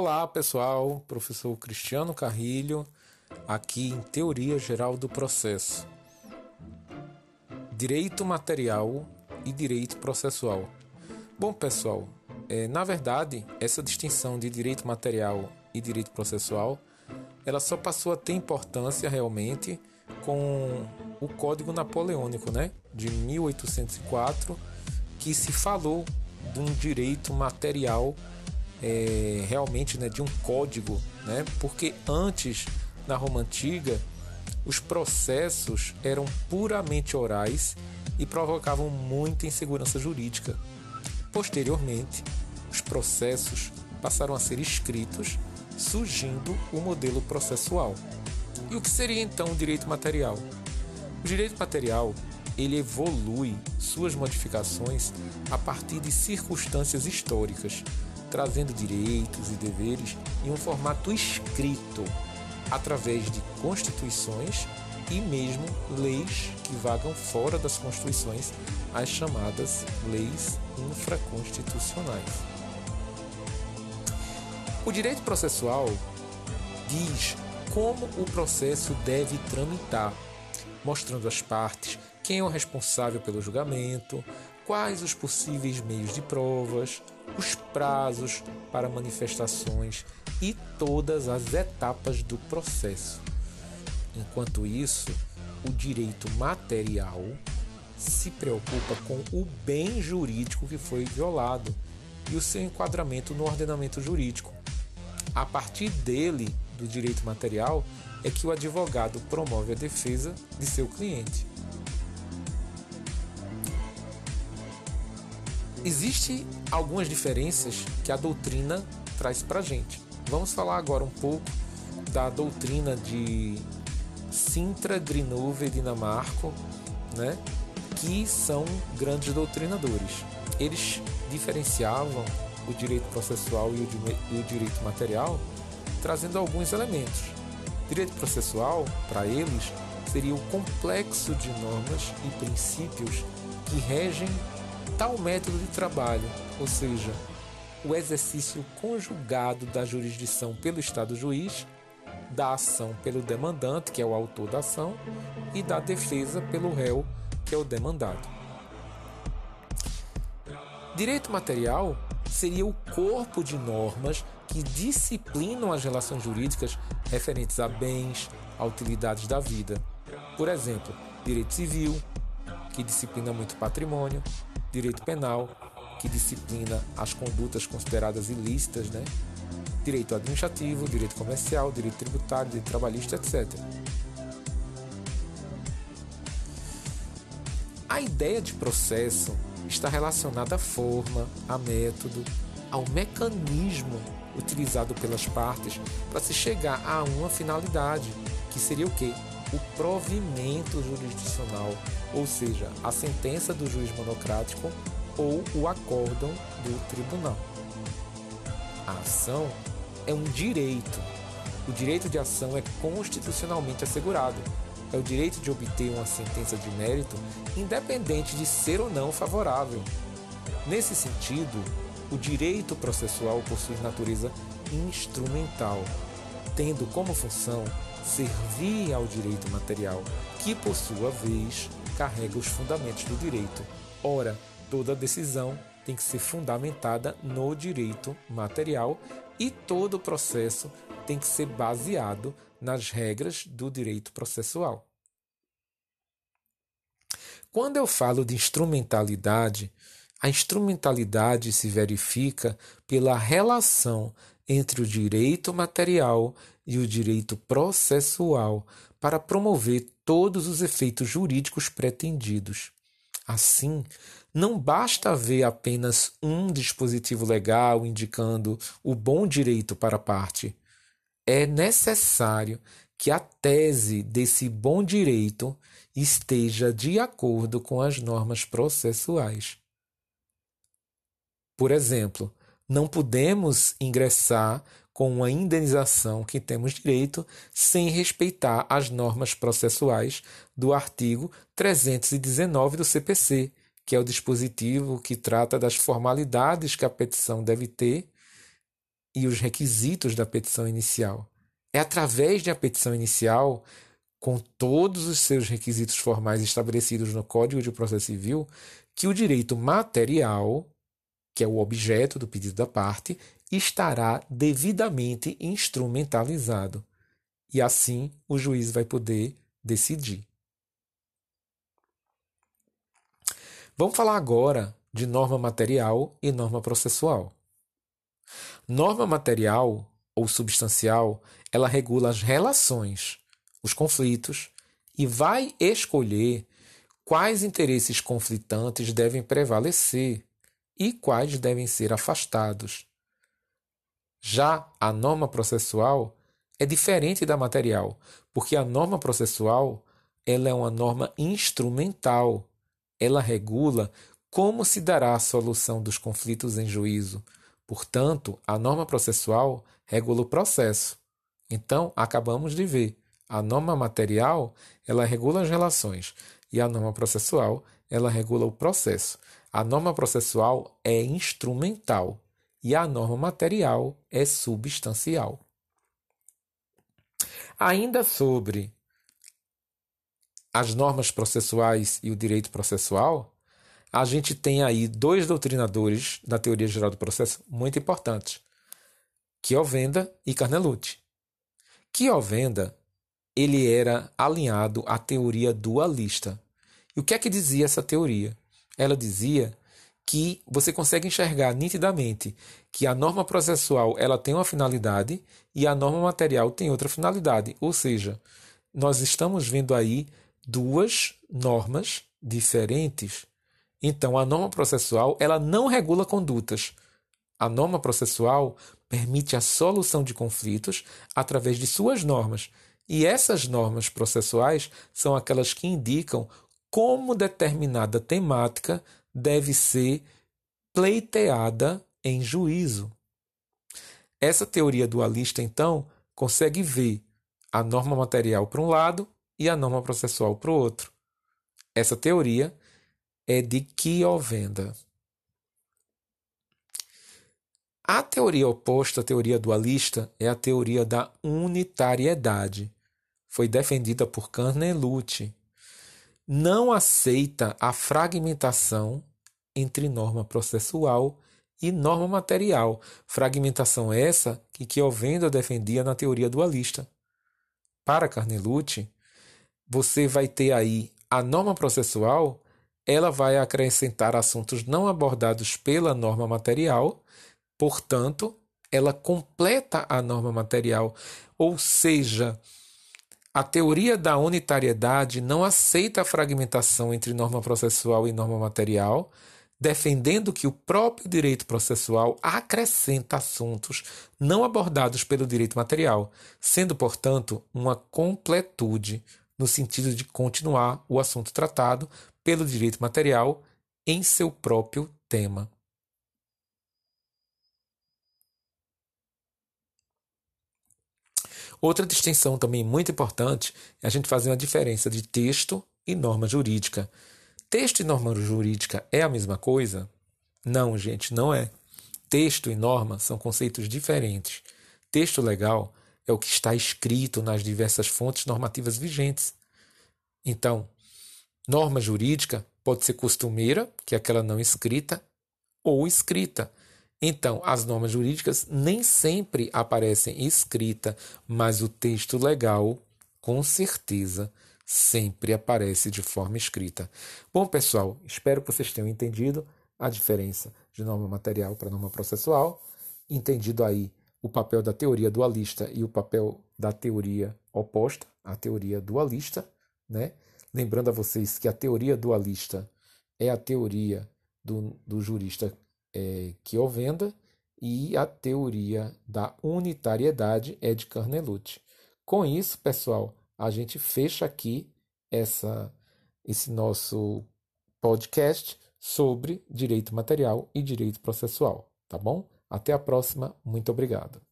Olá pessoal, professor Cristiano Carrilho, aqui em Teoria Geral do Processo. Direito material e direito processual. Bom pessoal, é, na verdade, essa distinção de direito material e direito processual, ela só passou a ter importância realmente com o Código Napoleônico, né, de 1804, que se falou de um direito material é, realmente né, de um código, né? porque antes, na Roma Antiga, os processos eram puramente orais e provocavam muita insegurança jurídica. Posteriormente, os processos passaram a ser escritos, surgindo o modelo processual. E o que seria então o direito material? O direito material ele evolui suas modificações a partir de circunstâncias históricas, trazendo direitos e deveres em um formato escrito, através de constituições e mesmo leis que vagam fora das constituições, as chamadas leis infraconstitucionais. O direito processual diz como o processo deve tramitar, mostrando as partes, quem é o responsável pelo julgamento, quais os possíveis meios de provas, os prazos para manifestações e todas as etapas do processo. Enquanto isso, o direito material se preocupa com o bem jurídico que foi violado e o seu enquadramento no ordenamento jurídico. A partir dele, do direito material, é que o advogado promove a defesa de seu cliente. Existem algumas diferenças que a doutrina traz para a gente. Vamos falar agora um pouco da doutrina de Sintra, Grinuve e Dinamarco, né? que são grandes doutrinadores. Eles diferenciavam o direito processual e o direito material, trazendo alguns elementos. Direito processual, para eles, seria o complexo de normas e princípios que regem tal método de trabalho, ou seja, o exercício conjugado da jurisdição pelo Estado juiz, da ação pelo demandante, que é o autor da ação, e da defesa pelo réu, que é o demandado. Direito material seria o corpo de normas que disciplinam as relações jurídicas referentes a bens, a utilidades da vida. Por exemplo, direito civil, que disciplina muito patrimônio, direito penal, que disciplina as condutas consideradas ilícitas, né? direito administrativo, direito comercial, direito tributário, direito trabalhista, etc. A ideia de processo está relacionada à forma, a método, ao mecanismo utilizado pelas partes para se chegar a uma finalidade, que seria o quê? O provimento jurisdicional ou seja, a sentença do juiz monocrático ou o acórdão do tribunal. A ação é um direito. O direito de ação é constitucionalmente assegurado. É o direito de obter uma sentença de mérito, independente de ser ou não favorável. Nesse sentido, o direito processual possui natureza instrumental, tendo como função servir ao direito material, que por sua vez carrega os fundamentos do direito. Ora, toda decisão tem que ser fundamentada no direito material e todo o processo tem que ser baseado nas regras do direito processual. Quando eu falo de instrumentalidade, a instrumentalidade se verifica pela relação entre o direito material e o direito processual para promover todos os efeitos jurídicos pretendidos. Assim, não basta haver apenas um dispositivo legal indicando o bom direito para a parte. É necessário que a tese desse bom direito esteja de acordo com as normas processuais. Por exemplo, não podemos ingressar com uma indenização que temos direito sem respeitar as normas processuais do artigo 319 do CPC, que é o dispositivo que trata das formalidades que a petição deve ter e os requisitos da petição inicial. É através da petição inicial, com todos os seus requisitos formais estabelecidos no Código de Processo Civil, que o direito material, que é o objeto do pedido da parte, estará devidamente instrumentalizado. E assim o juiz vai poder decidir. Vamos falar agora de norma material e norma processual. Norma material ou substancial, ela regula as relações, os conflitos e vai escolher quais interesses conflitantes devem prevalecer e quais devem ser afastados. Já a norma processual é diferente da material, porque a norma processual ela é uma norma instrumental. Ela regula como se dará a solução dos conflitos em juízo. Portanto, a norma processual regula o processo. Então, acabamos de ver, a norma material, ela regula as relações e a norma processual, ela regula o processo. A norma processual é instrumental e a norma material é substancial. Ainda sobre as normas processuais e o direito processual, a gente tem aí dois doutrinadores da teoria geral do processo muito importantes, Kiovenda e Carnelucci. Kiovenda ele era alinhado à teoria dualista. E o que é que dizia essa teoria? Ela dizia que você consegue enxergar nitidamente que a norma processual ela tem uma finalidade e a norma material tem outra finalidade. Ou seja, nós estamos vendo aí duas normas diferentes. Então, a norma processual ela não regula condutas. A norma processual permite a solução de conflitos através de suas normas e essas normas processuais são aquelas que indicam como determinada temática deve ser pleiteada em juízo. Essa teoria dualista, então, consegue ver a norma material para um lado e a norma processual para o outro. Essa teoria é de Kiovenda. A teoria oposta à teoria dualista é a teoria da unitariedade foi defendida por Carnelucci, não aceita a fragmentação entre norma processual e norma material. Fragmentação essa que Chiovenda defendia na teoria dualista. Para Carnelucci, você vai ter aí a norma processual, ela vai acrescentar assuntos não abordados pela norma material, portanto, ela completa a norma material, ou seja, a teoria da unitariedade não aceita a fragmentação entre norma processual e norma material, defendendo que o próprio direito processual acrescenta assuntos não abordados pelo direito material, sendo, portanto, uma completude no sentido de continuar o assunto tratado pelo direito material em seu próprio tema. Outra distinção também muito importante é a gente fazer uma diferença de texto e norma jurídica. Texto e norma jurídica é a mesma coisa? Não, gente, não é. Texto e norma são conceitos diferentes. Texto legal é o que está escrito nas diversas fontes normativas vigentes. Então, norma jurídica pode ser costumeira, que é aquela não escrita, ou escrita, então, as normas jurídicas nem sempre aparecem escrita, mas o texto legal, com certeza, sempre aparece de forma escrita. Bom, pessoal, espero que vocês tenham entendido a diferença de norma material para norma processual, entendido aí o papel da teoria dualista e o papel da teoria oposta, a teoria dualista, né? Lembrando a vocês que a teoria dualista é a teoria do, do jurista é, Kiovenda e a teoria da unitariedade é de Carnelucci. Com isso, pessoal, a gente fecha aqui essa, esse nosso podcast sobre direito material e direito processual, tá bom? Até a próxima, muito obrigado.